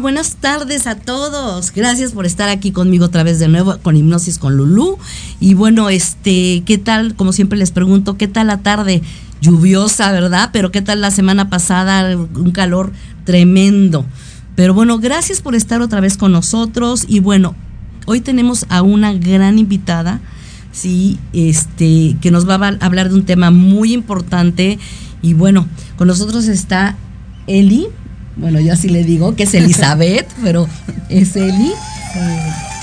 Buenas tardes a todos. Gracias por estar aquí conmigo otra vez de nuevo con Hipnosis con Lulú. Y bueno, este, ¿qué tal? Como siempre les pregunto, ¿qué tal la tarde? Lluviosa, ¿verdad? Pero ¿qué tal la semana pasada? Un calor tremendo. Pero bueno, gracias por estar otra vez con nosotros. Y bueno, hoy tenemos a una gran invitada, sí, este, que nos va a hablar de un tema muy importante. Y bueno, con nosotros está Eli bueno, yo así le digo que es Elizabeth, pero es Eli.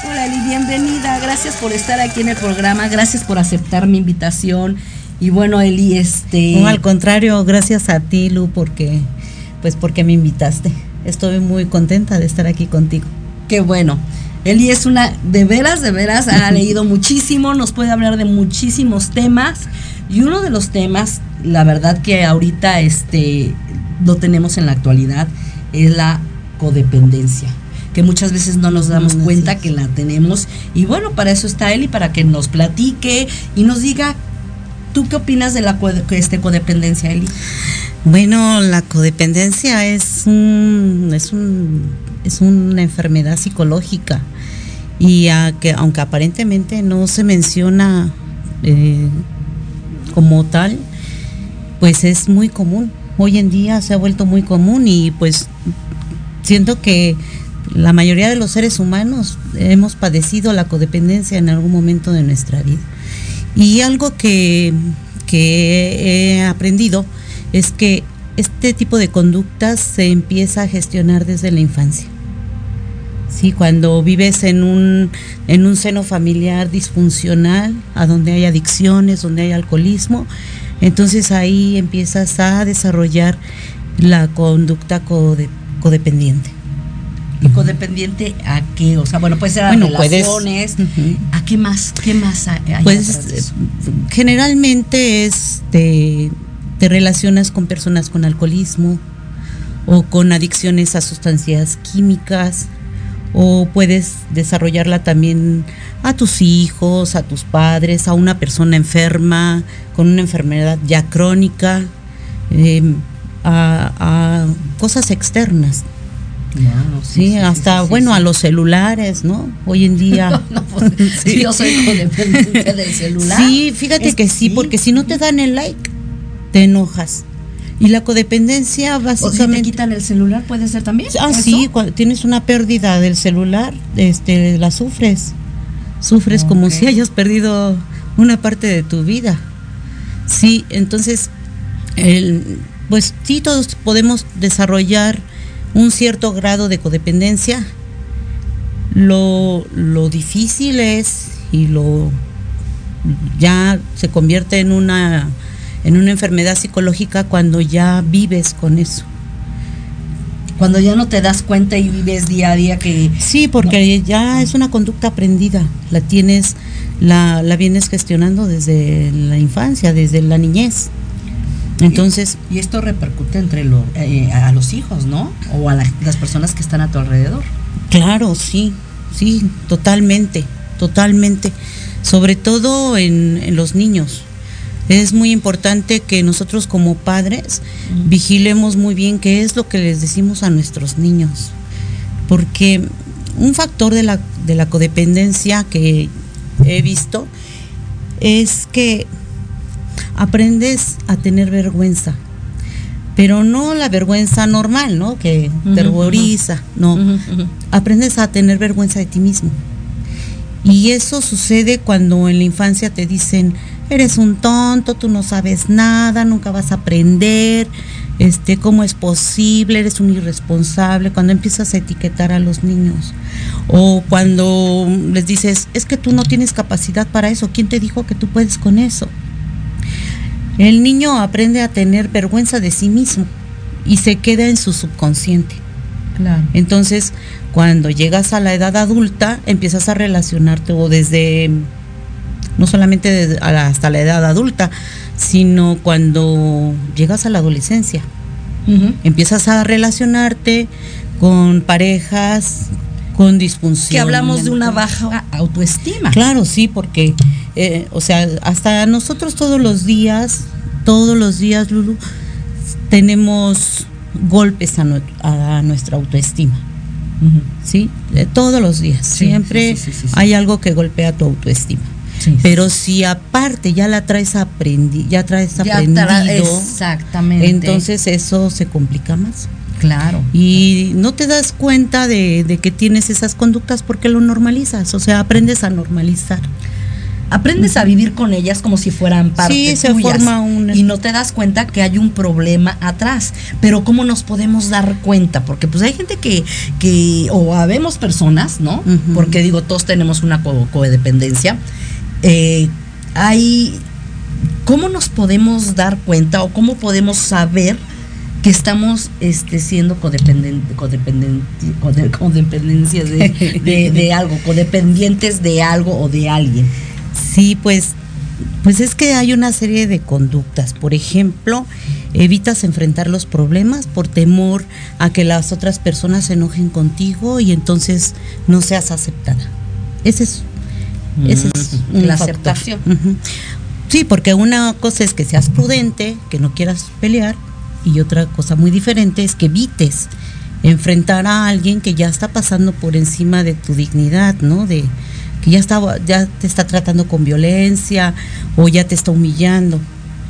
hola Eli, bienvenida, gracias por estar aquí en el programa, gracias por aceptar mi invitación. Y bueno, Eli, este... No, al contrario, gracias a ti, Lu, porque, pues porque me invitaste. Estoy muy contenta de estar aquí contigo. Qué bueno. Eli es una, de veras, de veras, ha leído muchísimo, nos puede hablar de muchísimos temas. Y uno de los temas, la verdad que ahorita este, lo tenemos en la actualidad, es la codependencia que muchas veces no nos damos cuenta que la tenemos. Y bueno, para eso está él y para que nos platique y nos diga, ¿tú qué opinas de la este, codependencia, Eli? Bueno, la codependencia es, un, es, un, es una enfermedad psicológica y que aunque aparentemente no se menciona eh, como tal, pues es muy común hoy en día se ha vuelto muy común y pues siento que la mayoría de los seres humanos hemos padecido la codependencia en algún momento de nuestra vida. Y algo que, he aprendido es que este tipo de conductas se empieza a gestionar desde la infancia. Sí, cuando vives en un, en un seno familiar disfuncional, a donde hay adicciones, donde hay alcoholismo, entonces ahí empiezas a desarrollar la conducta codependiente. ¿Y codependiente a qué? O sea, bueno, puede ser a relaciones. ¿A qué más? ¿Qué más hay? Pues generalmente es te, te relacionas con personas con alcoholismo o con adicciones a sustancias químicas o puedes desarrollarla también a tus hijos, a tus padres, a una persona enferma, con una enfermedad ya crónica, em, a, cosas externas. sí, hasta bueno a los celulares, ¿no? Hoy en día. Pues, sí. Yo soy codependiente del celular. Sí, fíjate que sí, porque si no te dan el like, te enojas. Y la codependencia básicamente... O si te quitan el celular, ¿puede ser también? Ah, sí, cuando tienes una pérdida del celular, este, la sufres. Sufres como si hayas perdido una parte de tu vida. Sí, entonces, el, pues sí, todos podemos desarrollar un cierto grado de codependencia. Lo, lo difícil es y lo ya se convierte en una en una enfermedad psicológica cuando ya vives con eso. Cuando ya no te das cuenta y vives día a día que... Sí, porque ya es una conducta aprendida, la tienes, la, la vienes gestionando desde la infancia, desde la niñez. Entonces... Y, esto repercute entre lo, eh, a los hijos, ¿no? O a las personas que están a tu alrededor. Claro, sí, sí, totalmente, totalmente. Sobre todo en, en los niños es muy importante que nosotros como padres vigilemos muy bien qué es lo que les decimos a nuestros niños. Porque un factor de la, de la codependencia que he visto es que aprendes a tener vergüenza, pero no la vergüenza normal, ¿no? Que terroriza, no. Aprendes a tener vergüenza de ti mismo. Y eso sucede cuando en la infancia te dicen, eres un tonto, tú no sabes nada, nunca vas a aprender, este, cómo es posible, eres un irresponsable, cuando empiezas a etiquetar a los niños. O cuando les dices, es que tú no tienes capacidad para eso, ¿quién te dijo que tú puedes con eso? El niño aprende a tener vergüenza de sí mismo y se queda en su subconsciente. Claro. Entonces, cuando llegas a la edad adulta, empiezas a relacionarte o desde, no solamente hasta la edad adulta, sino cuando llegas a la adolescencia. Empiezas a relacionarte con parejas con disfunción. Que hablamos de una baja autoestima. Claro, sí, porque, eh, o sea, hasta nosotros todos los días, todos los días, Lulu, tenemos golpes a, nue- a nuestra autoestima. ¿sí? Eh, todos los días, Sí, siempre sí, sí. hay algo que golpea tu autoestima. Sí. Pero si aparte ya la traes aprendi ya traes Ya aprendido, tra- exactamente. entonces eso se complica más. claro. Y no te das cuenta de, de que tienes esas conductas porque lo normalizas, o sea, aprendes a normalizar. aprendes a vivir con ellas como si fueran parte Sí, se tuyas, forma un- y no te das cuenta que hay un problema atrás pero cómo nos podemos dar cuenta porque pues hay gente que que o habemos personas no porque digo todos tenemos una co- codependencia eh, hay cómo nos podemos dar cuenta o cómo podemos saber que estamos este, siendo codependentes, codependencias de, de- de algo, codependientes de algo o de alguien. Sí, pues, pues es que hay una serie de conductas. Por ejemplo, evitas enfrentar los problemas por temor a que las otras personas se enojen contigo y entonces no seas aceptada. Ese es, ese es Mm, un la factor. aceptación. Sí, porque una cosa es que seas prudente, que no quieras pelear, y otra cosa muy diferente es que evites enfrentar a alguien que ya está pasando por encima de tu dignidad, ¿no? De que ya está, ya te está tratando con violencia o ya te está humillando.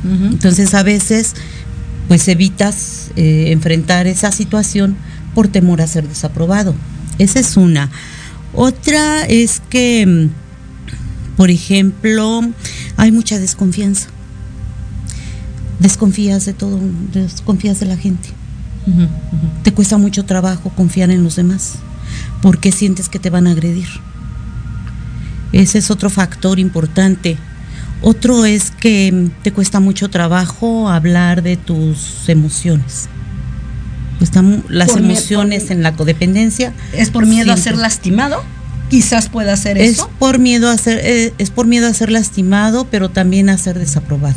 Entonces a veces, pues evitas eh, enfrentar esa situación por temor a ser desaprobado. Esa es una. Otra es que, mm, por ejemplo, hay mucha desconfianza. Desconfías de todo, desconfías de la gente. Te cuesta mucho trabajo confiar en los demás porque sientes que te van a agredir. Ese es otro factor importante. Otro es que te cuesta mucho trabajo hablar de tus emociones. Mu- las Por emociones por- en la codependencia. ¿Es por miedo a ser lastimado? Quizás pueda ser Es eso. por miedo a ser, eh, es por miedo a ser lastimado, pero también a ser desaprobado.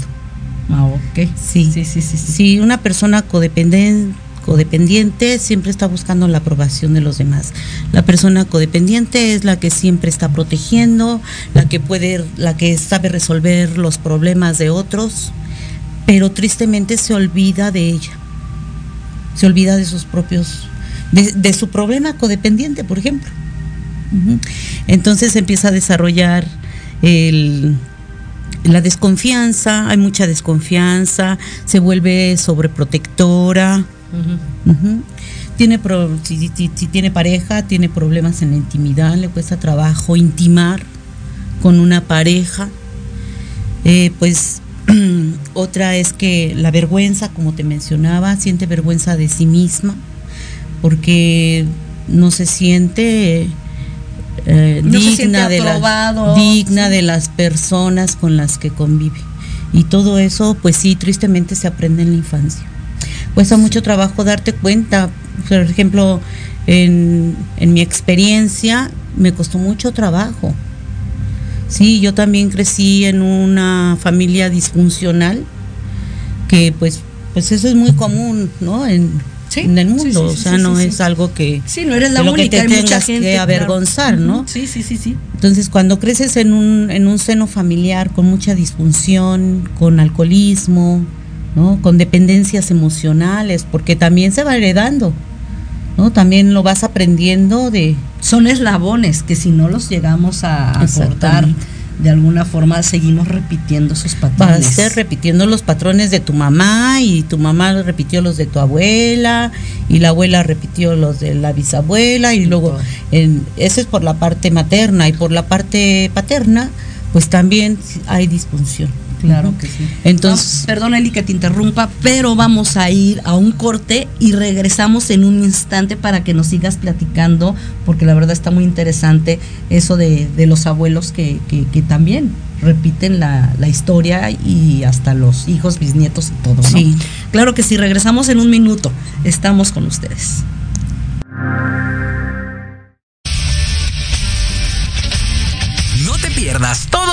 Ah, ok. Sí. Sí, sí, sí. sí. Una persona codependen- codependiente siempre está buscando la aprobación de los demás. La persona codependiente es la que siempre está protegiendo, la que puede, la que sabe resolver los problemas de otros, pero tristemente se olvida de ella. Se olvida de sus propios, de, de su problema codependiente, por ejemplo. Entonces empieza a desarrollar el, la desconfianza, hay mucha desconfianza, se vuelve sobreprotectora. Tiene pro- si, si- si tiene pareja, tiene problemas en la intimidad, le cuesta trabajo intimar con una pareja. Eh, pues otra es que la vergüenza, como te mencionaba, siente vergüenza de sí misma porque no se siente eh, No digna de digna sí. de las personas con las que convive. Y todo eso pues sí tristemente se aprende en la infancia. Cuesta mucho trabajo darte cuenta. Por ejemplo en, en mi experiencia me costó mucho trabajo. Sí yo también crecí en una familia disfuncional que pues pues eso es muy común no en, Sí, en el mundo sí, o sea no es algo que Sí, no eres la que te hay mucha tengas que claro. avergonzar, ¿no? Sí, sí, sí, sí. Entonces, cuando creces en un, en un seno familiar con mucha disfunción, con alcoholismo, ¿no? con dependencias emocionales, porque también se va heredando, ¿no? También lo vas aprendiendo de... Son eslabones que si no los llegamos a aportar. De alguna forma seguimos repitiendo esos patrones. Vas a estar repitiendo los patrones de tu mamá y tu mamá repitió los de tu abuela y la abuela repitió los de la bisabuela y luego en, eso es por la parte materna y por la parte paterna pues también hay disfunción. Claro que sí. Entonces, perdón Eli que te interrumpa, pero vamos a ir a un corte y regresamos en un instante para que nos sigas platicando, porque la verdad está muy interesante eso de, los abuelos que, también repiten la, historia y hasta los hijos, bisnietos y todo. Sí. Claro que sí, regresamos en un minuto. Estamos con ustedes.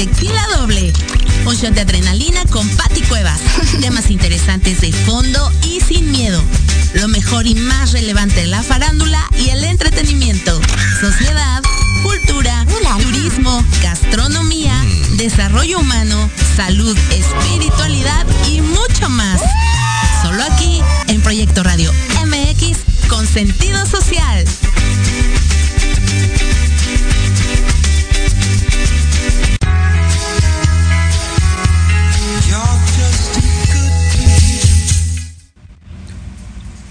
Tequila Doble. Un shot de adrenalina con Patti Cuevas. Temas interesantes de fondo y sin miedo. Lo mejor y más relevante de la farándula y el entretenimiento. Sociedad cultura, turismo, gastronomía, desarrollo humano, salud, espiritualidad y mucho más. Solo aquí en Proyecto Radio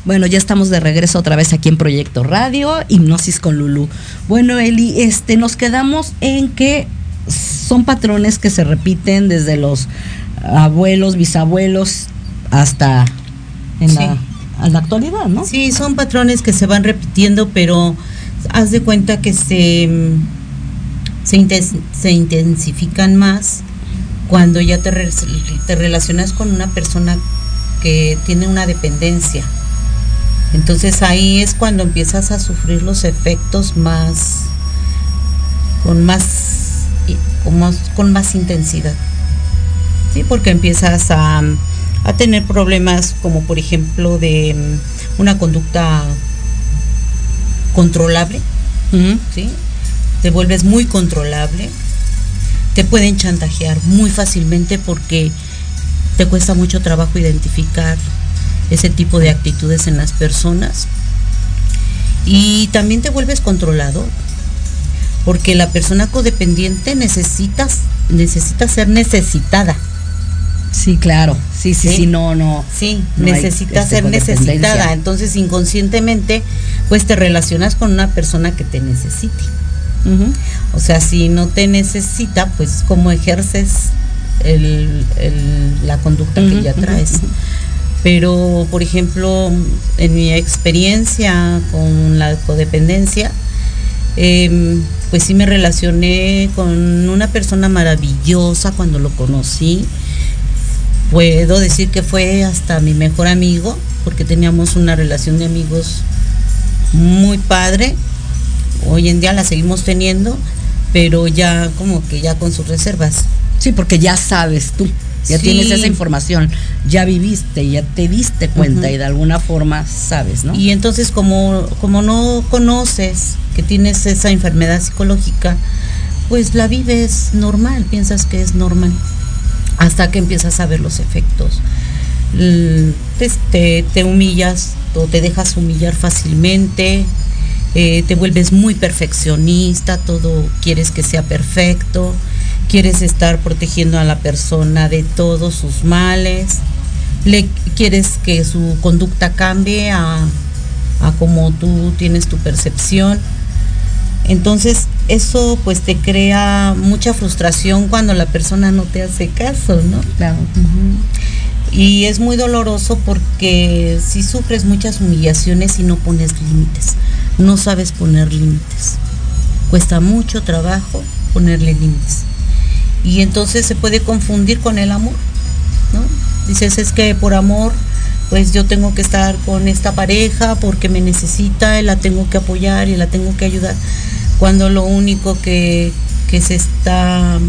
Bueno, ya estamos de regreso otra vez aquí en Proyecto Radio, Hipnosis con Lulu. Bueno, Eli, este, nos quedamos en que son patrones que se repiten desde los abuelos, bisabuelos, hasta en, la, actualidad, ¿no? Sí, son patrones que se van repitiendo, pero haz de cuenta que se, se, intensifican más cuando ya te, te relacionas con una persona que tiene una dependencia entonces ahí es cuando empiezas a sufrir los efectos más, con más, con más, intensidad. ¿Sí? Porque empiezas a, tener problemas como por ejemplo de mm, una conducta controlable, ¿sí? Te vuelves muy controlable, te pueden chantajear muy fácilmente porque te cuesta mucho trabajo identificar ese tipo de actitudes en las personas. Y también te vuelves controlado, porque la persona codependiente necesita, necesita ser necesitada. Sí, claro. Sí, sí, sí, no, no. Sí, necesita este, ser necesitada. Entonces, inconscientemente, pues te relacionas con una persona que te necesite. O sea, si no te necesita, pues cómo ejerces el, la conducta que ya traes. Pero, por ejemplo, en mi experiencia con la codependencia, em, pues sí me relacioné con una persona maravillosa cuando lo conocí. Puedo decir que fue hasta mi mejor amigo, porque teníamos una relación de amigos muy padre. Hoy en día la seguimos teniendo, pero ya como que ya con sus reservas. Sí, porque ya sabes tú, ya Sí. tienes esa información, ya viviste, ya te diste cuenta y de alguna forma sabes, ¿no? Y entonces como, como no conoces que tienes esa enfermedad psicológica, pues la vives normal, piensas que es normal, hasta que empiezas a ver los efectos. L- Te, te- te humillas o te dejas humillar fácilmente, eh, te vuelves muy perfeccionista, todo quieres que sea perfecto, quieres estar protegiendo a la persona de todos sus males, le quieres que su conducta cambie a, a como tú tienes tu percepción. Entonces eso pues te crea mucha frustración cuando la persona no te hace caso, ¿no? Claro. Y es muy doloroso porque si sufres muchas humillaciones y no pones límites, no sabes poner límites. Cuesta mucho trabajo ponerle límites. Y entonces se puede confundir con el amor, ¿no? Dices, es que por amor, pues yo tengo que estar con esta pareja porque me necesita y la tengo que apoyar y la tengo que ayudar. Cuando lo único que, que se está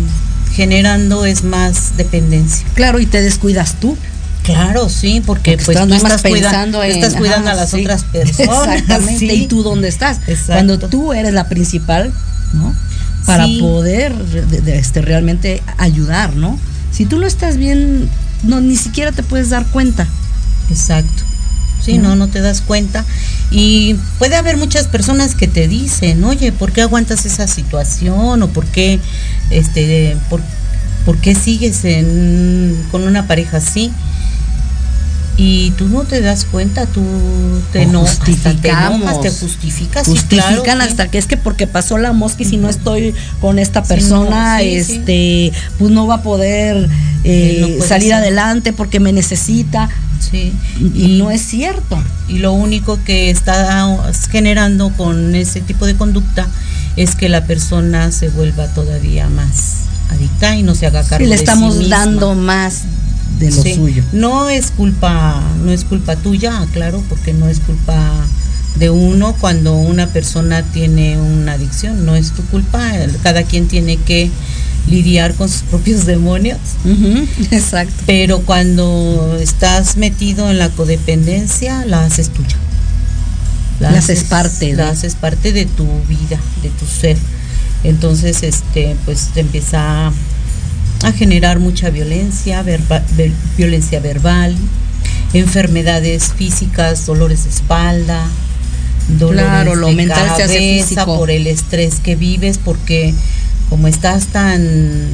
generando es más dependencia. Claro, y te descuidas tú. Claro, sí, porque, Porque pues estás tú estás, pensando en estás cuidando ajá, a las sí. otras personas. Exactamente. sí. ¿Y tú dónde estás? Exacto. Cuando tú eres la principal, ¿no? Para Sí. poder de- de- este, realmente ayudar, ¿no? Si tú no estás bien, no ni siquiera te puedes dar cuenta. Exacto. Sí, ¿No? no, no te das cuenta. Y puede haber muchas personas que te dicen, oye, ¿por qué aguantas esa situación? ¿O por qué, este, por, por qué sigues en, con una pareja así? Y tú no te das cuenta, tú te O enojas, te enojas, te justificas. sí, Justifican sí. hasta que es que porque pasó la mosca y si no estoy con esta persona, sí, este, pues no va a poder eh, no salir ser. adelante porque me necesita. Sí. Y, no es cierto. y lo único que está generando con ese tipo de conducta es que la persona se vuelva todavía más adicta y no se haga cargo Y le de sí estamos misma. dando más de lo Sí. suyo. No es culpa, no es culpa tuya, claro, porque no es culpa de uno cuando una persona tiene una adicción, no es tu culpa, cada quien tiene que lidiar con sus propios demonios. Exacto. Pero cuando estás metido en la codependencia, la haces tuya. La haces parte de- La haces parte de tu vida, de tu ser. Entonces, este, pues te empieza a, generar mucha violencia, verba- ver- violencia verbal, enfermedades físicas, dolores de espalda, dolores Claro, lo de mental se hace cabeza físico. por el estrés que vives, porque como estás tan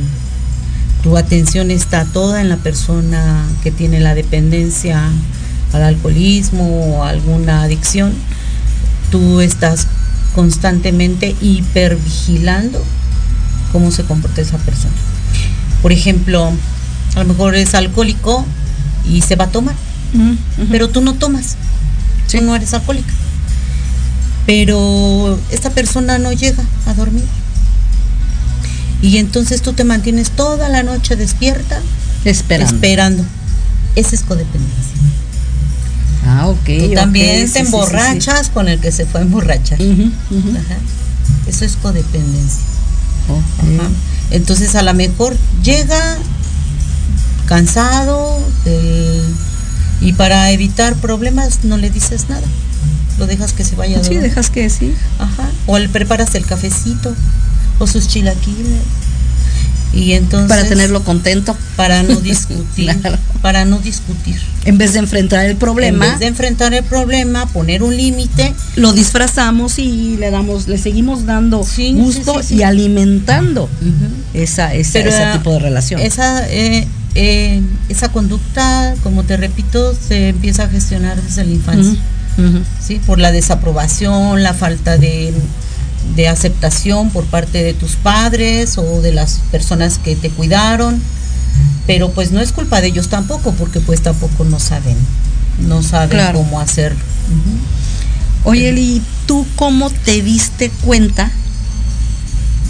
tu atención está toda en la persona que tiene la dependencia al alcoholismo o alguna adicción, tú estás constantemente hipervigilando cómo se comporta esa persona. Por ejemplo, a lo mejor es alcohólico y se va a tomar, pero tú no tomas, tú no eres alcohólica. Pero esta persona no llega a dormir. Y entonces tú te mantienes toda la noche despierta Esperando. esperando. Esa es codependencia. Ah, ok. Tú también sí, te sí, emborrachas con el que se fue a emborrachar. Ajá. Eso es codependencia. Ajá. Entonces a lo mejor llega cansado de- y para evitar problemas no le dices nada. Lo dejas que se vaya Sí, dejas que sí. Ajá. O le preparas el cafecito o sus chilaquiles. Y entonces Para tenerlo contento. para no discutir, Claro. para no discutir. En vez de enfrentar el En problema, vez de enfrentar el problema, poner un límite, lo disfrazamos y le damos, le seguimos dando Sí, gusto sí, sí, sí. y alimentando esa, esa, ese tipo de relación. Esa, eh, eh, esa conducta, como te repito, se empieza a gestionar desde la infancia. ¿sí? Por la desaprobación, la falta de, de aceptación por parte de tus padres o de las personas que te cuidaron, pero pues no es culpa de ellos tampoco, porque pues tampoco no saben no saben Claro. cómo hacerlo. Oye, Eli, ¿tú cómo te diste cuenta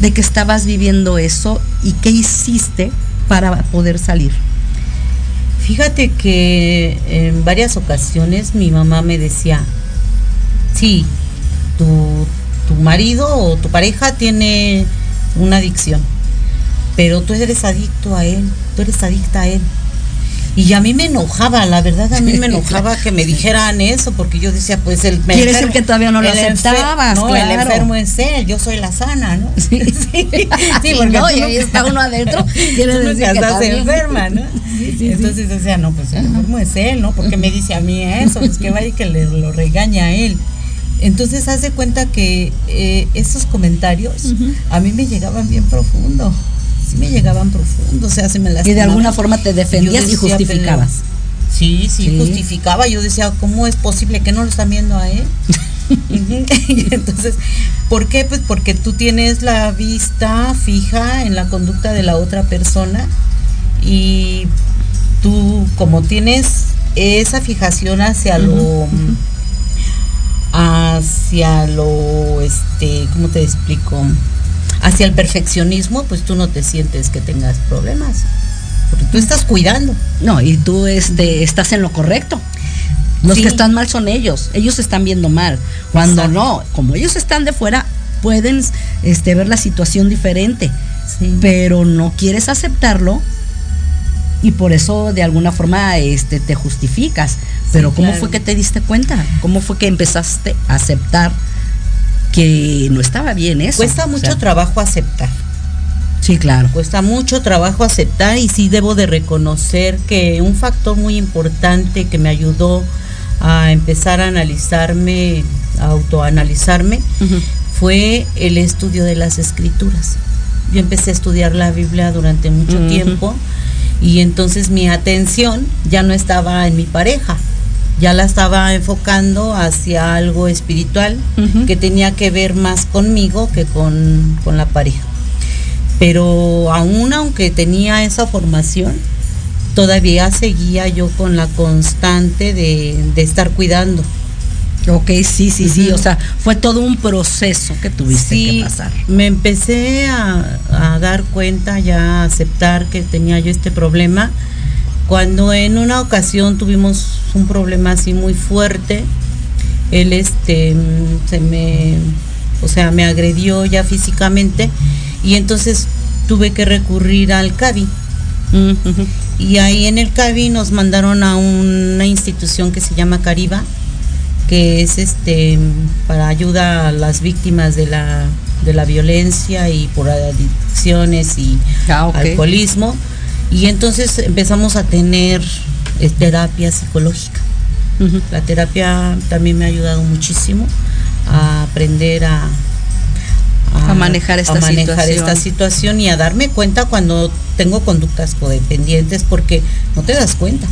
de que estabas viviendo eso y qué hiciste para poder salir? Fíjate que en varias ocasiones mi mamá me decía, sí, tu, tu marido o tu pareja tiene una adicción, pero tú eres adicto a él, tú eres adicta a él. Y a mí me enojaba, la verdad a mí me enojaba que me dijeran eso, porque yo decía, pues el Quiere decir enfermo- que todavía no lo aceptabas, No, el enfermo es él, yo soy la sana, ¿no? Sí, sí, Sí, porque no, y ahí está uno adentro, quiere decir que estás enferma, ¿no? Sí, sí, Entonces decía, no, pues el enfermo es él, ¿no? Porque me dice a mí eso, pues que vaya y que le lo regaña a él. Entonces haz de cuenta que eh, esos comentarios a mí me llegaban bien profundo. Sí me llegaban profundo, o sea, se me Y de alguna forma te defendías y justificabas. pero- Sí, sí, Sí. justificaba. Yo decía, ¿cómo es posible que no lo están viendo a él? Y entonces, ¿por qué? Pues porque tú tienes la vista fija en la conducta de la otra persona y tú como tienes esa fijación hacia lo hacia lo este cómo te explico hacia el perfeccionismo pues tú no te sientes que tengas problemas porque tú estás cuidando No, y tú este, estás en lo correcto. Los Sí. que están mal son ellos. Ellos están viendo mal. Cuando Exacto. no, como ellos están de fuera, pueden este, ver la situación diferente. Sí. Pero no quieres aceptarlo y por eso de alguna forma este, te justificas. Pero ¿cómo claro. fue que te diste cuenta? ¿Cómo fue que empezaste a aceptar que no estaba bien eso? cuesta O mucho sea, trabajo aceptar Sí, claro. cuesta mucho trabajo aceptar y sí debo de reconocer que un factor muy importante que me ayudó a empezar a analizarme, a autoanalizarme, fue el estudio de las escrituras. Yo empecé a estudiar la Biblia durante mucho tiempo y entonces mi atención ya no estaba en mi pareja, ya la estaba enfocando hacia algo espiritual que tenía que ver más conmigo que con, con la pareja. Pero aún aunque tenía esa formación, todavía seguía yo con la constante de, de estar cuidando. Ok, sí, sí, sí. O sea, fue todo un proceso que tuviste Sí, que pasar. me empecé a, a dar cuenta, ya a aceptar que tenía yo este problema, cuando en una ocasión tuvimos un problema así muy fuerte, él este se me, o sea, me agredió ya físicamente y entonces tuve que recurrir al CABI. Y ahí en el CABI nos mandaron a una institución que se llama Cariba, que es este para ayuda a las víctimas de la, de la violencia y por adicciones y Ah, alcoholismo. Y entonces empezamos a tener eh, terapia psicológica. La terapia también me ha ayudado muchísimo a aprender a, A manejar esta a manejar situación. esta situación y a darme cuenta cuando tengo conductas codependientes porque no te das cuenta.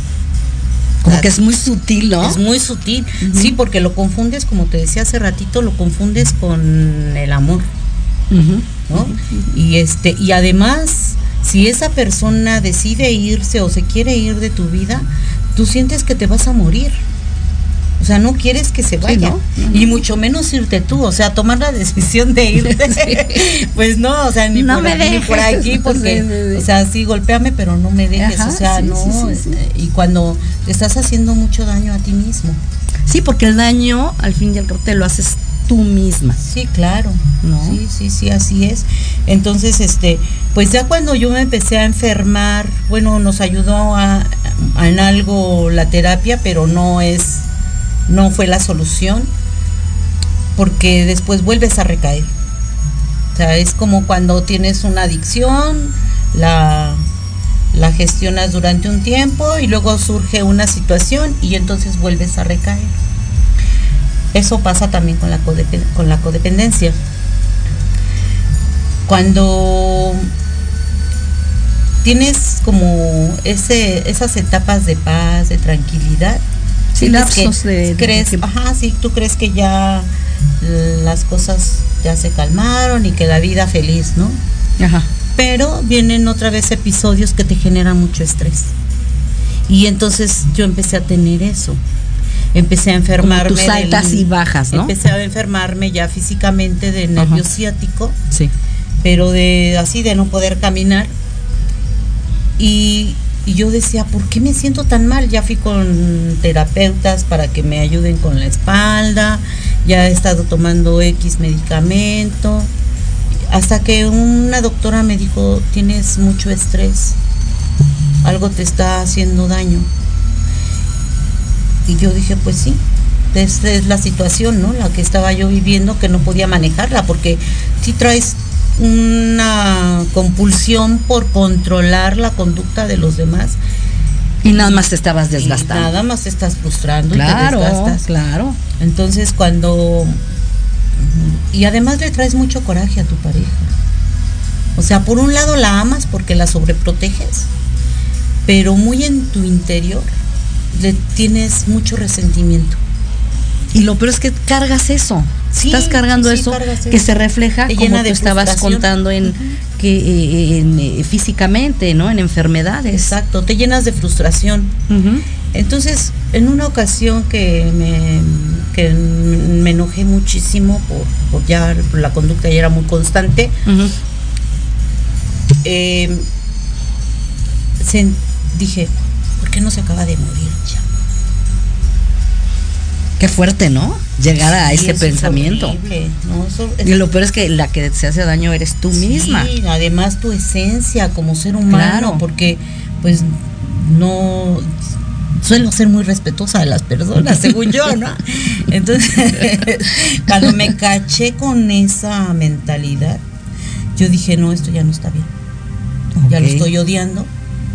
Como que es muy sutil, ¿no? Es muy sutil. Sí, porque lo confundes, como te decía hace ratito, lo confundes con el amor. ¿no? Y este, y además, si esa persona decide irse o se quiere ir de tu vida, tú sientes que te vas a morir. O sea, no quieres que se vaya. ¿no? Y mucho menos irte tú. O sea, tomar la decisión de irte. Pues no, o sea, ni, No por, me ni por aquí, porque, o sea, sí, golpéame, pero no me dejes. Ajá, o sea, sí, no. eh, Y cuando te estás haciendo mucho daño a ti mismo. Sí, porque el daño al fin y al cabo te lo haces tú misma. Sí, claro. ¿No? Sí, sí, sí, así es. Entonces, este, pues ya cuando yo me empecé a enfermar, bueno, nos ayudó a, a- en algo la terapia, pero no es, no fue la solución, porque después vuelves a recaer. O sea, es como cuando tienes una adicción, la, la gestionas durante un tiempo y luego surge una situación y entonces vuelves a recaer. Eso pasa también con la, con la codependencia. Cuando tienes como ese, esas etapas de paz, de tranquilidad, Sí, que lapsos de- de crees, ajá, sí, tú crees que ya las cosas ya se calmaron y que la vida feliz, ¿no? Ajá. pero vienen otra vez episodios que te generan mucho estrés. Y entonces yo empecé a tener eso. empecé a enfermarme. tus altas y bajas, ¿no? Empecé a enfermarme ya físicamente de nervio Ajá. ciático, Sí. pero de así de no poder caminar. Y, y yo decía, ¿por qué me siento tan mal? Ya fui con terapeutas para que me ayuden con la espalda, ya he estado tomando X medicamento, hasta que una doctora me dijo, tienes mucho estrés, algo te está haciendo daño. Y yo dije, pues sí, esta es la situación, ¿no? La que estaba yo viviendo, que no podía manejarla, porque si traes una compulsión por controlar la conducta de los demás, Y nada más te estabas y desgastando. nada más te estás frustrando Claro, y te desgastas. claro. Entonces cuando... Y además le traes mucho coraje a tu pareja. O sea, por un lado la amas porque la sobreproteges, pero muy en tu interior le tienes mucho resentimiento. Y lo peor es que cargas eso. Sí, Estás cargando sí, eso cargas que se refleja como llena tú de estabas contando en que eh, en, eh, físicamente, ¿no? En enfermedades. Exacto, te llenas de frustración. Entonces, en una ocasión que me, que me enojé muchísimo por, por ya la conducta ya era muy constante, eh, se- dije, ¿por qué no se acaba de morir ya? Qué fuerte, ¿no? Llegar a Sí, ese eso pensamiento. horrible, ¿no? Eso es- Y lo peor es que la que se hace daño eres tú misma. Sí, además tu esencia como ser humano, Claro. porque pues no suelo ser muy respetuosa de las personas, según yo, ¿no? Entonces, cuando me caché con esa mentalidad, yo dije, no, esto ya no está bien. Ya lo estoy odiando,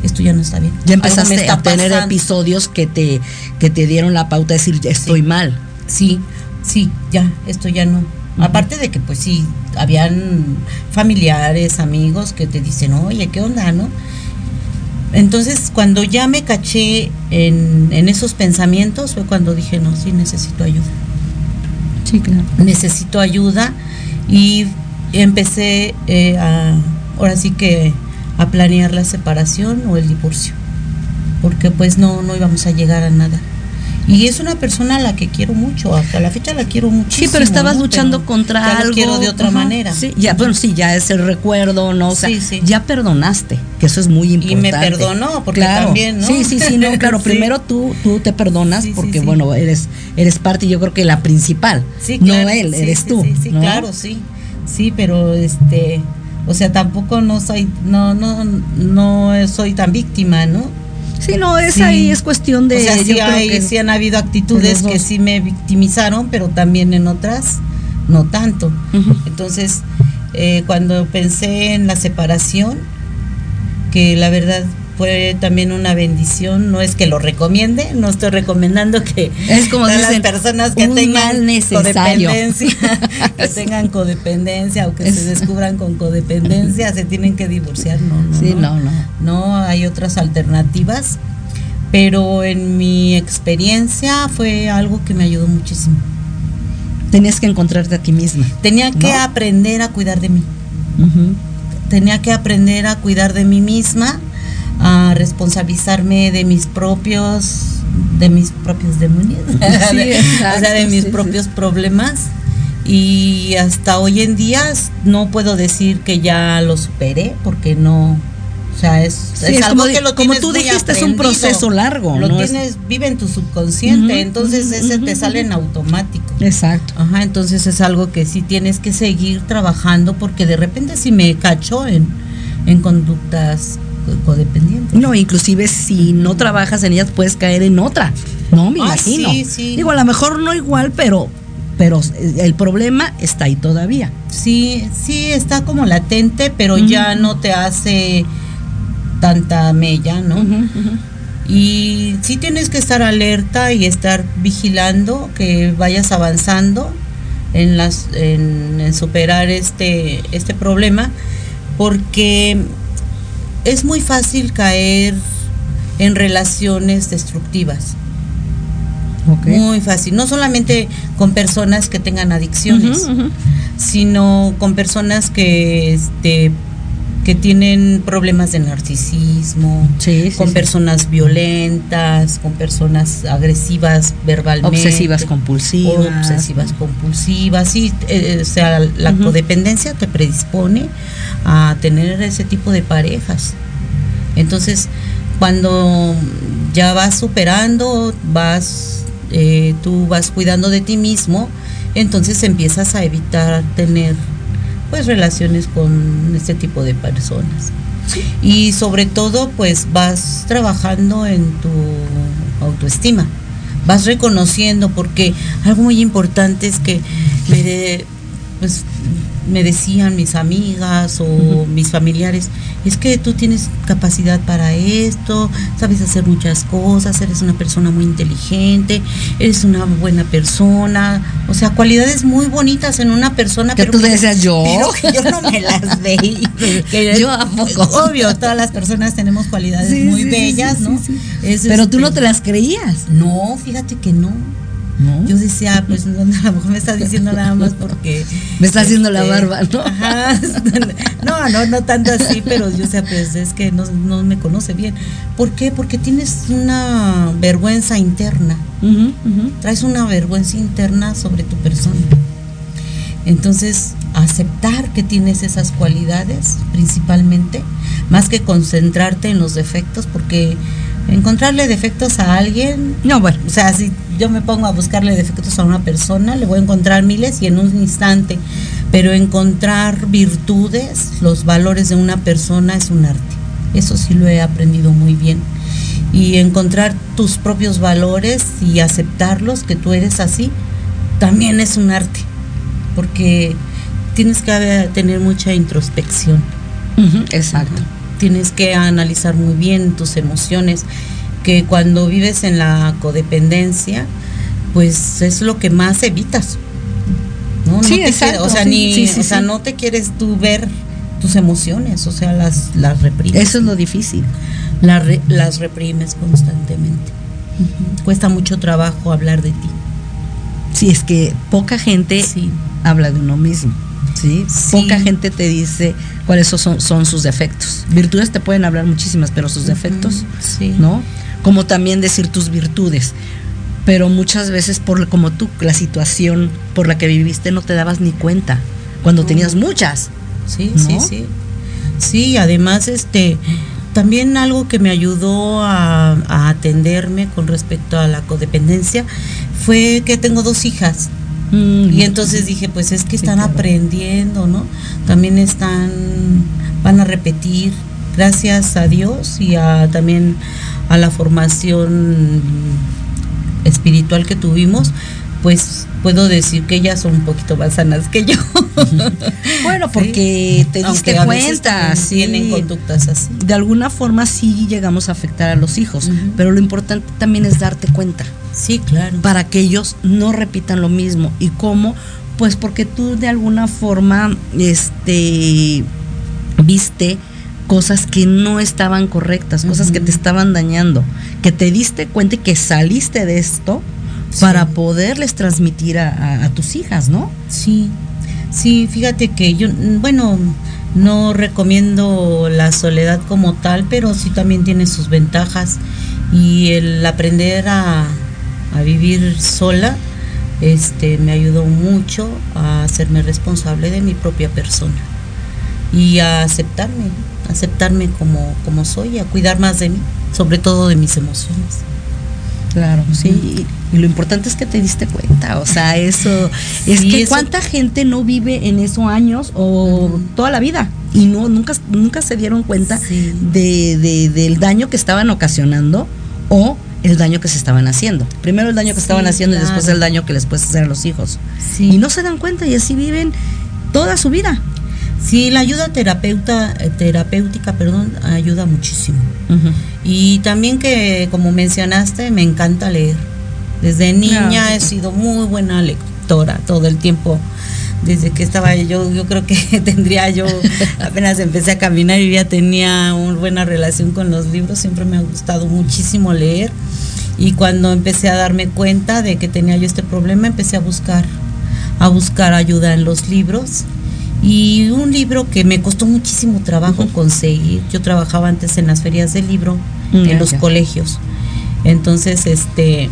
esto ya no está bien. Ya empezaste a tener pasando. episodios que te, que te dieron la pauta de decir, "Ya estoy mal. Sí, sí, ya, esto ya no. Aparte de que pues sí, habían familiares, amigos que te dicen, oye, ¿qué onda, no? Entonces, cuando ya me caché en, en esos pensamientos, fue cuando dije, no, sí, necesito ayuda. Sí, claro. Necesito ayuda y empecé eh, a, ahora sí que, a planear la separación o el divorcio. Porque pues no, no íbamos a llegar a nada. Y es una persona a la que quiero mucho, hasta la fecha la quiero muchísimo. Sí, pero estabas ¿no? luchando Pero contra ya lo algo. quiero de otra Ajá, manera. Sí, ya, bueno, sí, ya es el recuerdo, ¿no? O sea, Sí, sí. ya perdonaste, que eso es muy Y importante. me perdonó, porque Claro. también, ¿no? Sí, sí, sí, no, claro. Sí. Primero tú, tú te perdonas porque, bueno, eres, eres parte, y yo creo que la principal. Sí, no claro, él, sí, eres tú. Sí, sí, ¿no? claro, sí. Sí, pero este, o sea, tampoco no soy, no, no, no soy tan víctima, ¿no? Sí, no, es Sí. ahí, es cuestión de. o sea, sí, creo hay, que- sí han habido de actitudes que sí me victimizaron, pero también en otras no tanto. Entonces, eh, cuando pensé en la separación, que la verdad fue también una bendición, no es que lo recomiende, no estoy recomendando que Es como dicen, las personas que tengan codependencia, que tengan codependencia o que Es- se descubran con codependencia, se tienen que divorciar, no, no. Sí, no, no. No, hay otras alternativas, pero en mi experiencia fue algo que me ayudó muchísimo. Tenías que encontrarte a ti misma. Tenía que ¿No? aprender a cuidar de mí. Tenía que aprender a cuidar de mí misma, a responsabilizarme de mis propios de mis propios demonios, Sí, De- exacto, o sea, de mis sí, sí. propios problemas y hasta hoy en día no puedo decir que ya lo superé porque no o sea, es, es es algo como que lo como tú dijiste, es un proceso largo, Lo tienes, vive en tu subconsciente, entonces ujú, ese te sale en automático. Exacto. Ajá, entonces es algo que sí tienes que seguir trabajando porque de repente si me cacho en, en conductas co- codependientes. No, inclusive si no trabajas en ellas puedes caer en otra, ¿no? Me Ah, imagino. sí, sí. Digo, a lo mejor no igual, pero, pero el problema está ahí todavía. Sí, sí está como latente, pero ya no te hace tanta mella, ¿no? Y sí tienes que estar alerta y estar vigilando que vayas avanzando en las en, en superar este este problema porque es muy fácil caer en relaciones destructivas. Muy fácil, no solamente con personas que tengan adicciones, sino con personas que este que tienen problemas de narcisismo, Sí, sí, con sí. personas violentas, con personas agresivas verbalmente, Obsesivas compulsivas. obsesivas compulsivas, sí, eh, o sea, la codependencia te predispone a tener ese tipo de parejas. Entonces, cuando ya vas superando, vas, eh, tú vas cuidando de ti mismo, entonces empiezas a evitar tener pues relaciones con este tipo de personas. Y sobre todo, pues vas trabajando en tu autoestima, vas reconociendo, porque algo muy importante es que me, de- pues, me decían mis amigas o mis familiares, es que tú tienes capacidad para esto, sabes hacer muchas cosas, eres una persona muy inteligente, eres una buena persona, o sea, cualidades muy bonitas en una persona. Que pero tú que- decías, ¿yo? pero yo no me las veía. Que- Yo, ¿a poco? Obvio, todas las personas tenemos cualidades Sí, muy sí, bellas, sí, ¿no? Pero tú este, no te las creías. No, fíjate que no. ¿No? Yo decía, pues no, a lo mejor me está diciendo nada más porque. Me está haciendo la este, barba, ¿no? Ajá. No, no, no tanto así, pero yo sé, pues es que no, no me conoce bien. ¿Por qué? Porque tienes una vergüenza interna. Ujú. Traes una vergüenza interna sobre tu persona. Entonces, aceptar que tienes esas cualidades, principalmente, más que concentrarte en los defectos, porque encontrarle defectos a alguien No, bueno. o sea, si yo me pongo a buscarle defectos a una persona, le voy a encontrar miles y en un instante. Pero encontrar virtudes, los valores de una persona es un arte. Eso sí lo he aprendido muy bien. Y encontrar tus propios valores y aceptarlos, que tú eres así, también es un arte. Porque tienes que tener mucha introspección Exacto. Tienes que analizar muy bien tus emociones, que cuando vives en la codependencia, pues es lo que más evitas. No, No Sí, te exacto, o sea, sí, ni, sí, sí, o sea, sí. no te quieres tú ver tus emociones, o sea, las, las reprimes. Eso es lo difícil. Las re- las reprimes constantemente. Cuesta mucho trabajo hablar de ti. Sí, es que poca gente Sí. habla de uno mismo. ¿Sí? Sí. Poca gente te dice cuáles son, son sus defectos. Virtudes te pueden hablar muchísimas, pero sus defectos, Sí. ¿no? Como también decir tus virtudes. Pero muchas veces por como tú, la situación por la que viviste no te dabas ni cuenta cuando tenías muchas. Sí, ¿No? sí, sí. Sí, además, este, también algo que me ayudó a, a atenderme con respecto a la codependencia fue que tengo dos hijas. Mm, Y entonces dije, pues es que Sí, están claro. aprendiendo, ¿no? También están, van a repetir, gracias a Dios y a, también a la formación espiritual que tuvimos, pues puedo decir que ellas son un poquito más sanas que yo. Bueno, porque te Aunque diste a veces cuenta, sí. tienen conductas así. de alguna forma sí llegamos a afectar a los hijos, pero lo importante también es darte cuenta Sí, claro. para que ellos no repitan lo mismo. ¿Y cómo? Pues porque tú de alguna forma este viste cosas que no estaban correctas, cosas que te estaban dañando, que te diste cuenta y que saliste de esto Sí. para poderles transmitir a, a- a tus hijas, ¿no? Sí, sí, fíjate que yo, bueno, no recomiendo la soledad como tal, pero sí también tiene sus ventajas y el aprender a, a vivir sola, este, me ayudó mucho a hacerme responsable de mi propia persona y a aceptarme, aceptarme como, como soy, a cuidar más de mí, sobre todo de mis emociones. Claro, sí. Y lo importante es que te diste cuenta, o sea, eso es Sí, que eso- cuánta gente no vive en esos años o toda la vida y no nunca nunca se dieron cuenta Sí. de, de- del daño que estaban ocasionando o el daño que se estaban haciendo. Primero el daño que Sí, estaban haciendo y después el daño que les puedes hacer a los hijos. Sí. Y no se dan cuenta y así viven toda su vida. Sí, la ayuda terapeuta, eh, terapéutica, perdón, ayuda muchísimo. Ujú. Y también que, como mencionaste, me encanta leer. Desde niña he sido muy buena lectora todo el tiempo. Desde que estaba yo, yo creo que tendría yo, apenas empecé a caminar y ya tenía una buena relación con los libros. Siempre me ha gustado muchísimo leer. Y cuando empecé a darme cuenta de que tenía yo este problema, empecé a buscar, a buscar ayuda en los libros. Y un libro que me costó muchísimo trabajo conseguir. Yo trabajaba antes en las ferias del libro, Mm, en los ya. colegios. Entonces, este,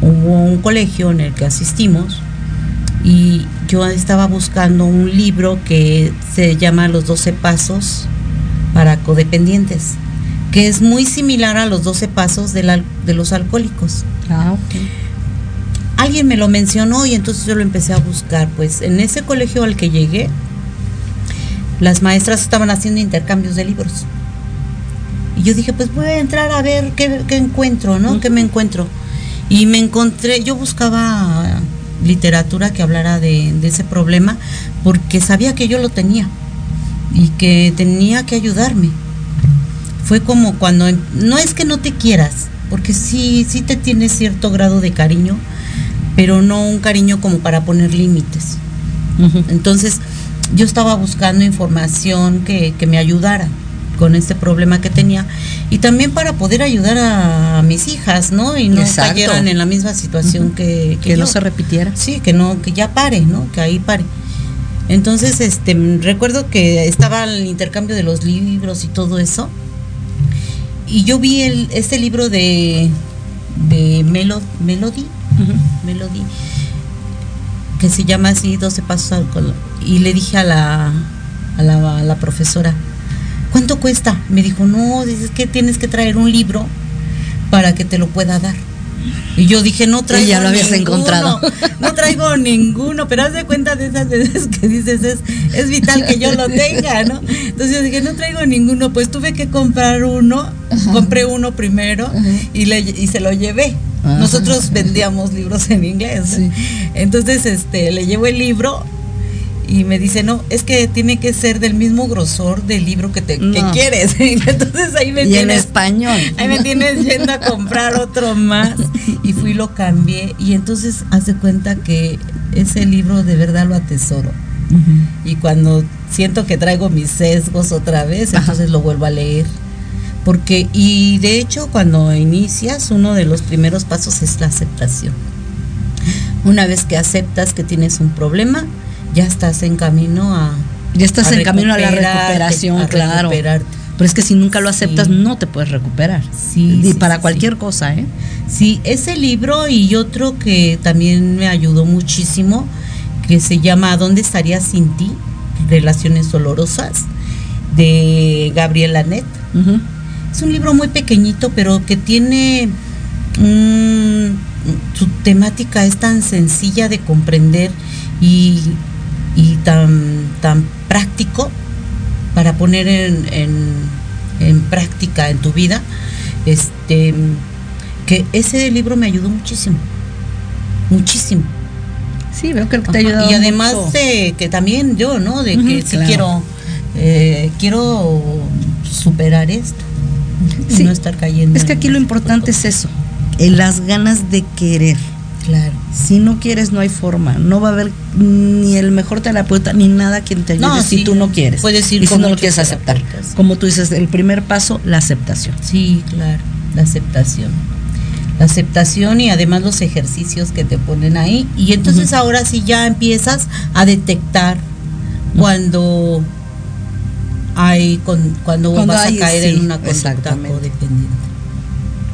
hubo un colegio en el que asistimos y yo estaba buscando un libro que se llama Los 12 Pasos para Codependientes, que es muy similar a los 12 Pasos del al- de los alcohólicos. Ah, ok. Alguien me lo mencionó y entonces yo lo empecé a buscar. Pues en ese colegio al que llegué, las maestras estaban haciendo intercambios de libros. Y yo dije, pues voy a entrar a ver qué, qué encuentro, ¿no? ¿Qué me encuentro? Y me encontré, yo buscaba literatura que hablara de, de ese problema porque sabía que yo lo tenía y que tenía que ayudarme. Fue como cuando, no es que no te quieras, porque sí, sí te tienes cierto grado de cariño, pero no un cariño como para poner límites. Entonces yo estaba buscando información que, que me ayudara con este problema que tenía y también para poder ayudar a, mis hijas, ¿no? Y no Exacto. cayeran en la misma situación que, Que no yo. se repitiera. Sí, que no, que ya pare, ¿no? Que ahí pare. Entonces, este, recuerdo que estaba el intercambio de los libros y todo eso. Y yo vi el, este libro de, de Melo- Melody, Melody, que se llama así, 12 pasos al col- Y le dije a la, a la, a la profesora, ¿cuánto cuesta? Me dijo, no, dices que tienes que traer un libro para que te lo pueda dar. Y yo dije, no traigo ya lo habías ninguno, encontrado. No traigo ninguno, pero haz de cuenta de esas veces que dices, es, es vital que yo lo tenga, ¿no? Entonces yo dije, no traigo ninguno, pues tuve que comprar uno, compré uno primero y, le, y se lo llevé. Ajá. Nosotros vendíamos libros en inglés. Sí. Entonces, este, le llevo el libro y me dice, no, es que tiene que ser del mismo grosor del libro que te que quieres. Entonces ahí me Y en tienes. español. Ahí me tienes yendo a comprar otro más y fui y lo cambié y entonces hace cuenta que ese libro de verdad lo atesoro y cuando siento que traigo mis sesgos otra vez Ajá. entonces lo vuelvo a leer porque y de hecho cuando inicias uno de los primeros pasos es la aceptación una vez que aceptas que tienes un problema ya estás en camino a Ya estás en camino a la recuperación, a claro. Pero es que si nunca lo aceptas, Sí. no te puedes recuperar. Sí, Y sí, para sí, cualquier cosa, ¿eh? Sí, ese libro y otro que también me ayudó muchísimo, que se llama ¿A dónde estarías sin ti? Relaciones dolorosas, de Gabriel Lanet. Ujú. Es un libro muy pequeñito, pero que tiene su temática es tan sencilla de comprender y, y tan, tan práctico para poner en, en- en práctica en tu vida. Este que ese libro me ayudó muchísimo. Muchísimo. Sí, veo que te ayudado y además mucho. de que también yo, ¿no? De que sí claro. quiero, eh, quiero superar esto. y no estar cayendo. Es que en aquí lo importante es eso, eh, las ganas de querer. Claro. Si no quieres, no hay forma. No va a haber ni el mejor terapeuta ni nada quien te ayude No, si sí, tú no quieres. puedes ir y si no lo quieres aceptar. Como tú dices, el primer paso, la aceptación. Sí, claro. La aceptación. La aceptación y además los ejercicios que te ponen ahí. Y entonces ahora sí ya empiezas a detectar cuando hay con, cuando, Cuando vas hay, a caer sí, en una conducta codependiente.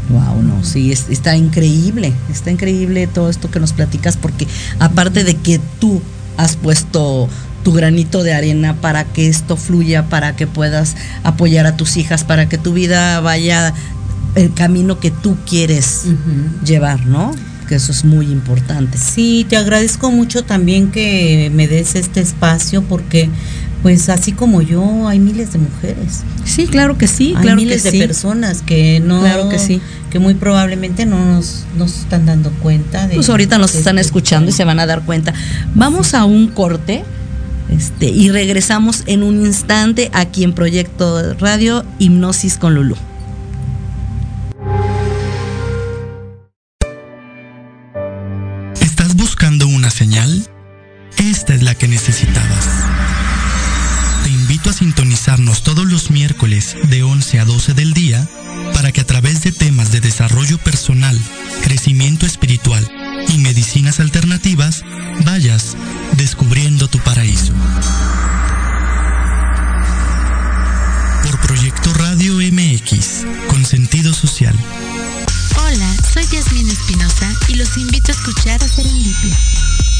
Wow, no, sí, es- está increíble, está increíble todo esto que nos platicas porque aparte de que tú has puesto tu granito de arena para que esto fluya, para que puedas apoyar a tus hijas, para que tu vida vaya el camino que tú quieres llevar, ¿no? Que eso es muy importante. Sí, te agradezco mucho también que me des este espacio porque pues así como yo hay miles de mujeres. Sí, claro que sí, hay claro miles que de sí. personas que no Claro que sí. Que muy probablemente no nos, no se están dando cuenta de Pues ahorita nos de están este escuchando y se van a dar cuenta. Vamos a un corte este, y regresamos en un instante aquí en Proyecto Radio Hipnosis con Lulu. ¿Estás buscando una señal? Esta es la que necesitabas. A sintonizarnos todos los miércoles de 11 a 12 del día para que a través de temas de desarrollo personal, crecimiento espiritual y medicinas alternativas, vayas descubriendo tu paraíso. Por Proyecto Radio MX, con sentido social. Hola, soy Yasmín Espinosa y los invito a escuchar a Serendipia.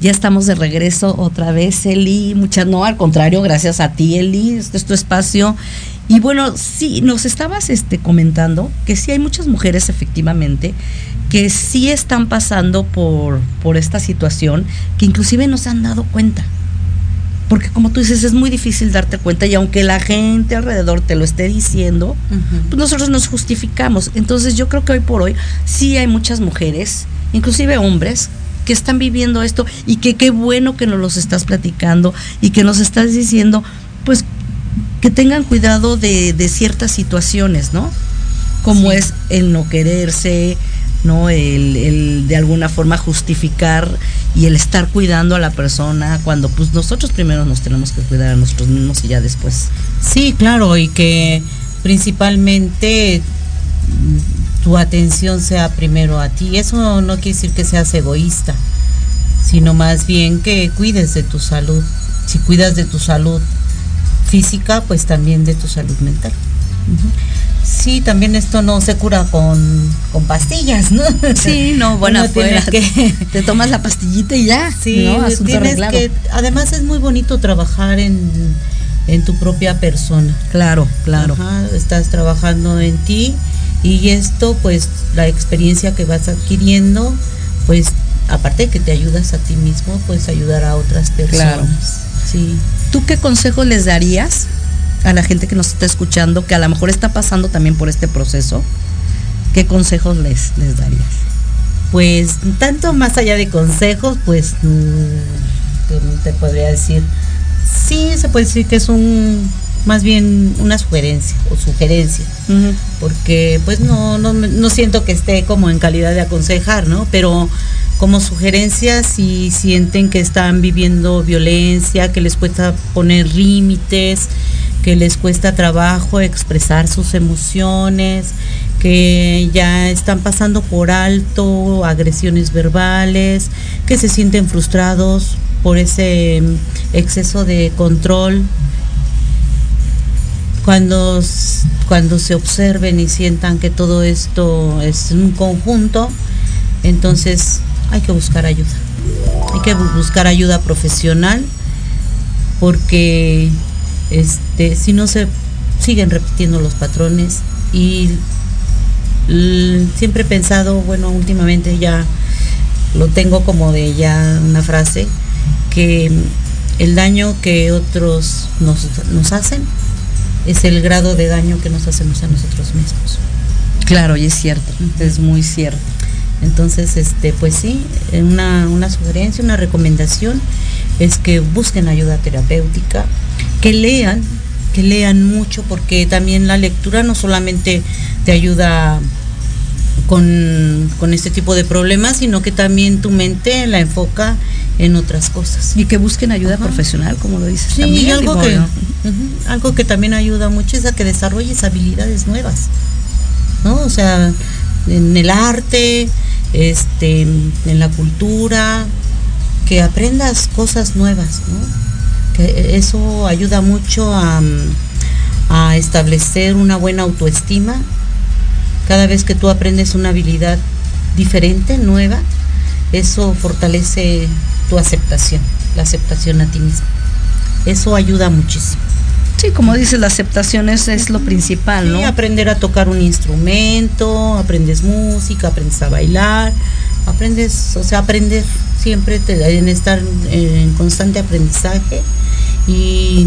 Ya estamos de regreso otra vez, Eli. Muchas, no, al contrario, gracias a ti, Eli. Este es tu espacio. Y bueno, sí, nos estabas este, comentando que sí hay muchas mujeres, efectivamente, que sí están pasando por, por esta situación, que inclusive no se han dado cuenta. Porque como tú dices, es muy difícil darte cuenta y aunque la gente alrededor te lo esté diciendo, pues nosotros nos justificamos. Entonces yo creo que hoy por hoy sí hay muchas mujeres, inclusive hombres, que están viviendo esto y que qué bueno que nos los estás platicando y que nos estás diciendo, pues que tengan cuidado de, de ciertas situaciones, ¿no? Como es el no quererse, ¿no? El, el, de alguna forma justificar y el estar cuidando a la persona cuando pues nosotros primero nos tenemos que cuidar a nosotros mismos y ya después. Sí, claro, y que principalmente tu atención sea primero a ti. Eso no quiere decir que seas egoísta, sino más bien que cuides de tu salud. Si cuidas de tu salud física, pues también de tu salud mental. Uh -huh. Sí, también esto no se cura con, con pastillas, ¿no? Sí, no, bueno, pues que te tomas la pastillita y ya, sí, tienes que además es muy bonito trabajar en, en tu propia persona. Claro, claro. Ajá, estás trabajando en ti y esto pues la experiencia que vas adquiriendo pues aparte de que te ayudas a ti mismo pues ayudar a otras personas. Claro. sí. Tú qué consejo les darías a la gente que nos está escuchando que a lo mejor está pasando también por este proceso qué consejos les les darías pues tanto más allá de consejos pues mmm, te podría decir sí se puede decir que es un más bien una sugerencia o sugerencia, uh -huh. porque pues no, no, no siento que esté como en calidad de aconsejar, ¿no? Pero como sugerencia si sienten que están viviendo violencia, que les cuesta poner límites, que les cuesta trabajo expresar sus emociones, que ya están pasando por alto agresiones verbales, que se sienten frustrados por ese exceso de control cuando, cuando se observen y sientan que todo esto es un conjunto, entonces hay que buscar ayuda. Hay que buscar ayuda profesional porque este, si no se siguen repitiendo los patrones y siempre he pensado, bueno, últimamente ya lo tengo como de ya una frase, que el daño que otros nos, nos hacen es el grado de daño que nos hacemos a nosotros mismos. Claro, y es cierto, es muy cierto. Entonces, este, pues sí, eh, una, una sugerencia, una recomendación es que busquen ayuda terapéutica, que lean, que lean mucho, porque también la lectura no solamente te ayuda con, con este tipo de problemas, sino que también tu mente la enfoca en otras cosas. Y que busquen ayuda profesional, como lo dices Sí, también. y algo digo, que, algo que también ayuda mucho es a que desarrolles habilidades nuevas, ¿no? O sea, en el arte, este, en la cultura, que aprendas cosas nuevas, ¿no? Que eso ayuda mucho a, a establecer una buena autoestima. Cada vez que tú aprendes una habilidad diferente, nueva, eso fortalece tu aceptación, la aceptación a ti mismo. Eso ayuda muchísimo. Sí, como dices, la aceptación es, es lo principal, ¿no? Aprender a tocar un instrumento, aprendes música, aprendes a bailar, aprendes, o sea, aprender siempre te- en estar en constante aprendizaje y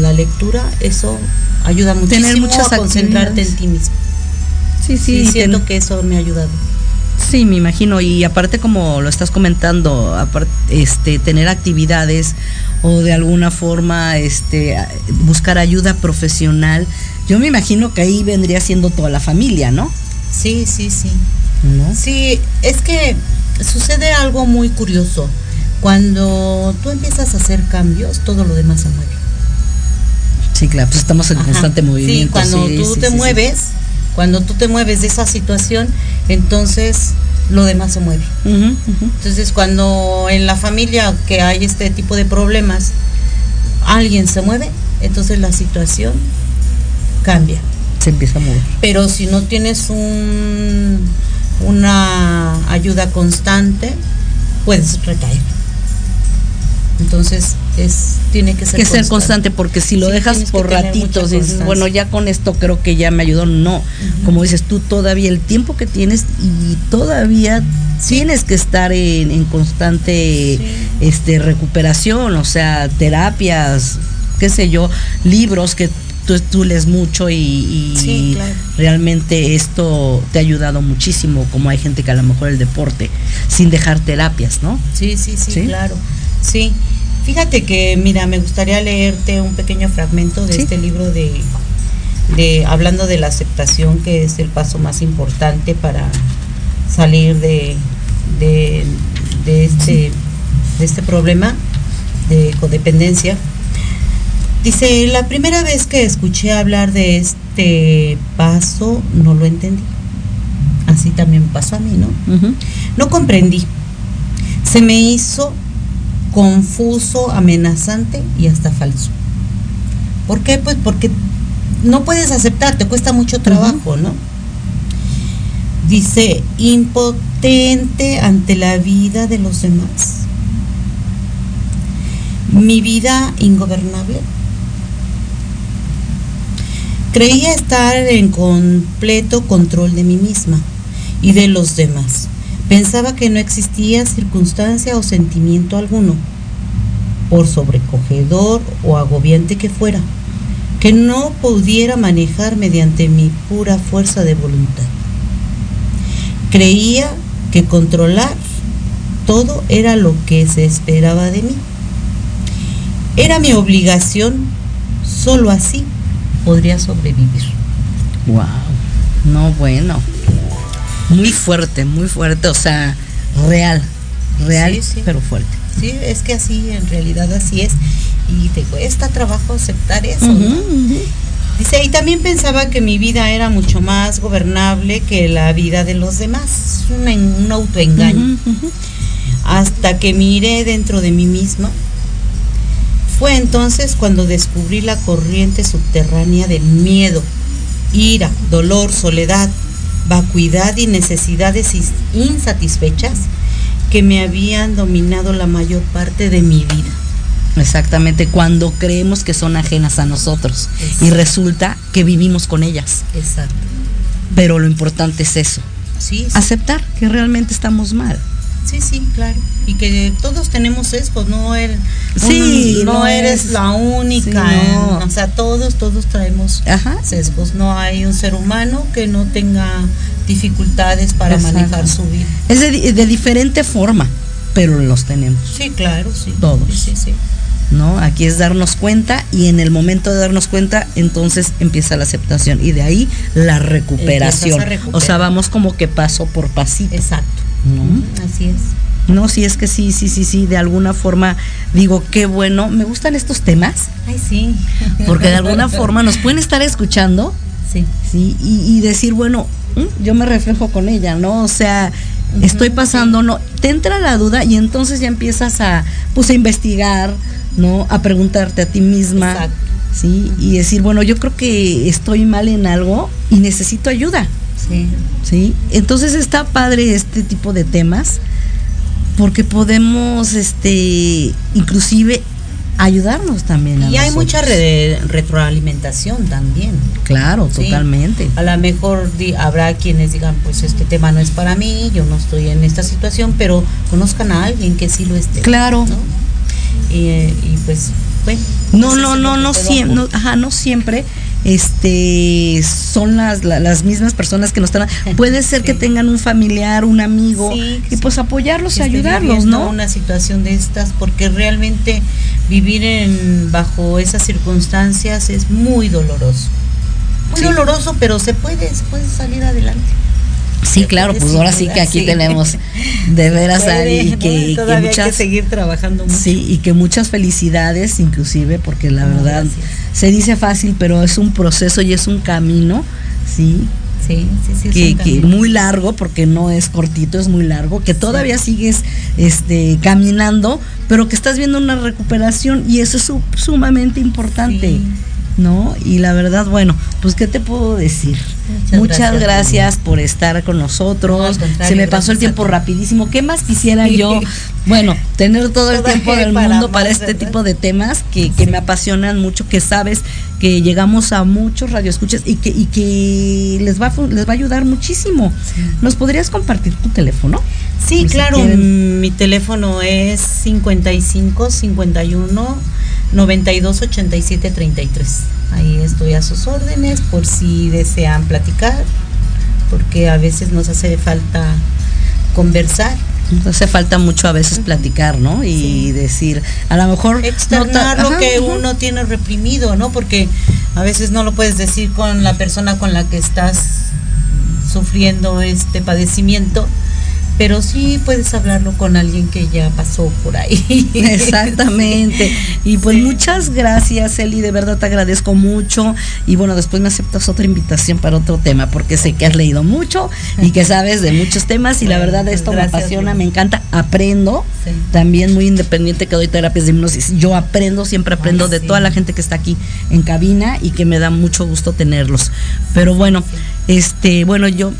la lectura, eso ayuda muchísimo Tener muchas a concentrarte en ti mismo. Sí, sí, Sí, siento ten- que eso me ha ayudado. Sí, me imagino. Y aparte, como lo estás comentando, aparte, este, tener actividades o de alguna forma este, buscar ayuda profesional, yo me imagino que ahí vendría siendo toda la familia, ¿no? Sí, sí, sí. ¿No? Sí, es que sucede algo muy curioso. Cuando tú empiezas a hacer cambios, todo lo demás se mueve. Sí, claro, pues estamos en Ajá. constante movimiento. Sí, cuando sí, tú sí, te sí. mueves, cuando tú te mueves de esa situación, entonces lo demás se mueve. Entonces, cuando en la familia que hay este tipo de problemas, alguien se mueve, entonces la situación cambia. Se empieza a mover. Pero si no tienes un, una ayuda constante, puedes recaer. Entonces, es, tiene que ser que ser constante porque si lo Sí, dejas por ratitos y dices, bueno, ya con esto creo que ya me ayudó, no. Como dices tú, todavía el tiempo que tienes y todavía tienes que estar en, en constante este recuperación, o sea, terapias, qué sé yo, libros que tú, tú lees mucho y, y Sí, claro. realmente esto te ha ayudado muchísimo, como hay gente que a lo mejor el deporte, sin dejar terapias, ¿no? Sí, sí, ¿Sí? claro. Sí. Fíjate que, mira, me gustaría leerte un pequeño fragmento de Sí. este libro de, de hablando de la aceptación, que es el paso más importante para salir de, de, de este, de este problema de codependencia. Dice, la primera vez que escuché hablar de este paso no lo entendí. Así también pasó a mí, ¿no? No comprendí. Se me hizo confuso, amenazante y hasta falso. ¿Por qué? Pues porque no puedes aceptar, te cuesta mucho trabajo, ¿no? Dice, impotente ante la vida de los demás. Mi vida ingobernable. Creía estar en completo control de mí misma y de los demás. Pensaba que no existía circunstancia o sentimiento alguno, por sobrecogedor o agobiante que fuera, que no pudiera manejar mediante mi pura fuerza de voluntad. Creía que controlar todo era lo que se esperaba de mí. Era mi obligación, solo así podría sobrevivir. Wow. No, bueno. Muy fuerte, muy fuerte, o sea, real, real, Sí, sí. pero fuerte. Sí, es que así, en realidad así es. Y te cuesta trabajo aceptar eso. ¿no? Dice, y también pensaba que mi vida era mucho más gobernable que la vida de los demás. Un, en- un autoengaño. Hasta que miré dentro de mí misma. Fue entonces cuando descubrí la corriente subterránea del miedo, ira, dolor, soledad, vacuidad y necesidades is- insatisfechas que me habían dominado la mayor parte de mi vida. Exactamente, cuando creemos que son ajenas a nosotros y resulta que vivimos con ellas. Exacto. Pero lo importante es eso. Sí, sí. Aceptar que realmente estamos mal. Sí, sí, claro. Y que todos tenemos sesgos, no eres, Sí, no, no eres es- la única. sí, no. o sea, todos, todos traemos Ajá. sesgos. No hay un ser humano que no tenga dificultades para Exacto. manejar su vida. Es de, de diferente forma, pero los tenemos. Sí, claro, sí. Todos. Sí, sí. ¿no? Aquí es darnos cuenta y en el momento de darnos cuenta, entonces empieza la aceptación y de ahí la recuperación. O sea, vamos como que paso por pasito. Exacto. ¿No? Así es. No, sí, es que sí, sí, sí, sí, de alguna forma digo, qué bueno, me gustan estos temas, Ay, sí. porque de alguna forma nos pueden estar escuchando, Sí. ¿sí? Y, y decir, bueno, mm, yo me reflejo con ella, ¿no? O sea, estoy pasando, no, te entra la duda y entonces ya empiezas a, pues, a investigar, ¿no? A preguntarte a ti misma, Exacto. ¿sí? Y decir, bueno, yo creo que estoy mal en algo y necesito ayuda, Sí. ¿sí? Entonces está padre este tipo de temas porque podemos, este, inclusive ayudarnos también. a Y hay nosotros. mucha re- retroalimentación también. Claro, Sí. totalmente. A lo mejor di- habrá quienes digan, pues este tema no es para mí, yo no estoy en esta situación, pero conozcan a alguien que sí lo esté. Claro. ¿no? Y, eh, y pues, bueno. No, pues no, no, no puedo siempre, no, ajá, no siempre este son las, la- las mismas personas que nos están puede ser que tengan un familiar un amigo Sí, y pues apoyarlos y ayudarlos no una situación de estas porque realmente vivir en bajo esas circunstancias es muy doloroso. Muy Sí. doloroso pero se puede se puede salir adelante sí claro pues ahora sí que aquí sí. tenemos de veras Puede, Ari, y ¿no? que, y todavía hay que muchas seguir trabajando mucho sí y que muchas felicidades inclusive porque la No, verdad gracias. se dice fácil pero es un proceso y es un camino sí sí sí sí que, que muy largo porque no es cortito es muy largo que todavía sigues este caminando pero que estás viendo una recuperación y eso es su- sumamente importante Sí. no y la verdad bueno pues qué te puedo decir Muchas muchas, gracias, gracias, por estar con nosotros No, se me pasó el tiempo ti. rapidísimo qué más quisiera Sí. yo bueno tener todo el tiempo del para mundo para este ¿verdad? tipo de temas que, que me apasionan mucho, que sabes que llegamos a muchos radioescuchas y que, y que les va les va a ayudar muchísimo. ¿Nos podrías compartir tu teléfono? Sí, si claro, mi teléfono es 55 51 92 87 33. Ahí estoy a sus órdenes por si desean platicar, porque a veces nos hace falta conversar, Nos hace falta mucho a veces platicar, ¿no? Y Sí. decir, a lo mejor... externar lo ajá, que ajá. uno tiene reprimido, ¿no? Porque a veces no lo puedes decir con la persona con la que estás sufriendo este padecimiento, pero sí puedes hablarlo con alguien que ya pasó por ahí. Exactamente. Y pues Sí. muchas gracias, Eli, de verdad te agradezco mucho. Y bueno, después me aceptas otra invitación para otro tema, porque sé que has leído mucho y que sabes de muchos temas. Y la verdad, esto me apasiona, me encanta, aprendo. Sí. También muy independiente que doy terapias de hipnosis. Yo aprendo, siempre aprendo Ay, de sí. toda la gente que está aquí en cabina y que me da mucho gusto tenerlos. Pero bueno, este, bueno, yo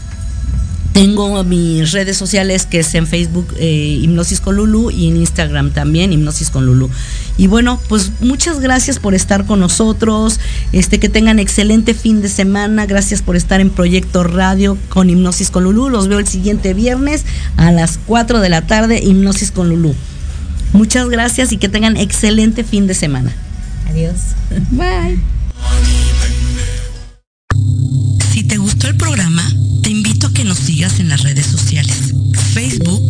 tengo mis redes sociales que es en Facebook eh, Hipnosis con Lulu y en Instagram también Hipnosis con Lulu. Y bueno, pues muchas gracias por estar con nosotros. Este que tengan excelente fin de semana. Gracias por estar en Proyecto Radio con Hipnosis con Lulu. Los veo el siguiente viernes a las 4 de la tarde Hipnosis con Lulu. Muchas gracias y que tengan excelente fin de semana. Adiós. Bye. Si te gustó el programa, sigas en las redes sociales. Facebook,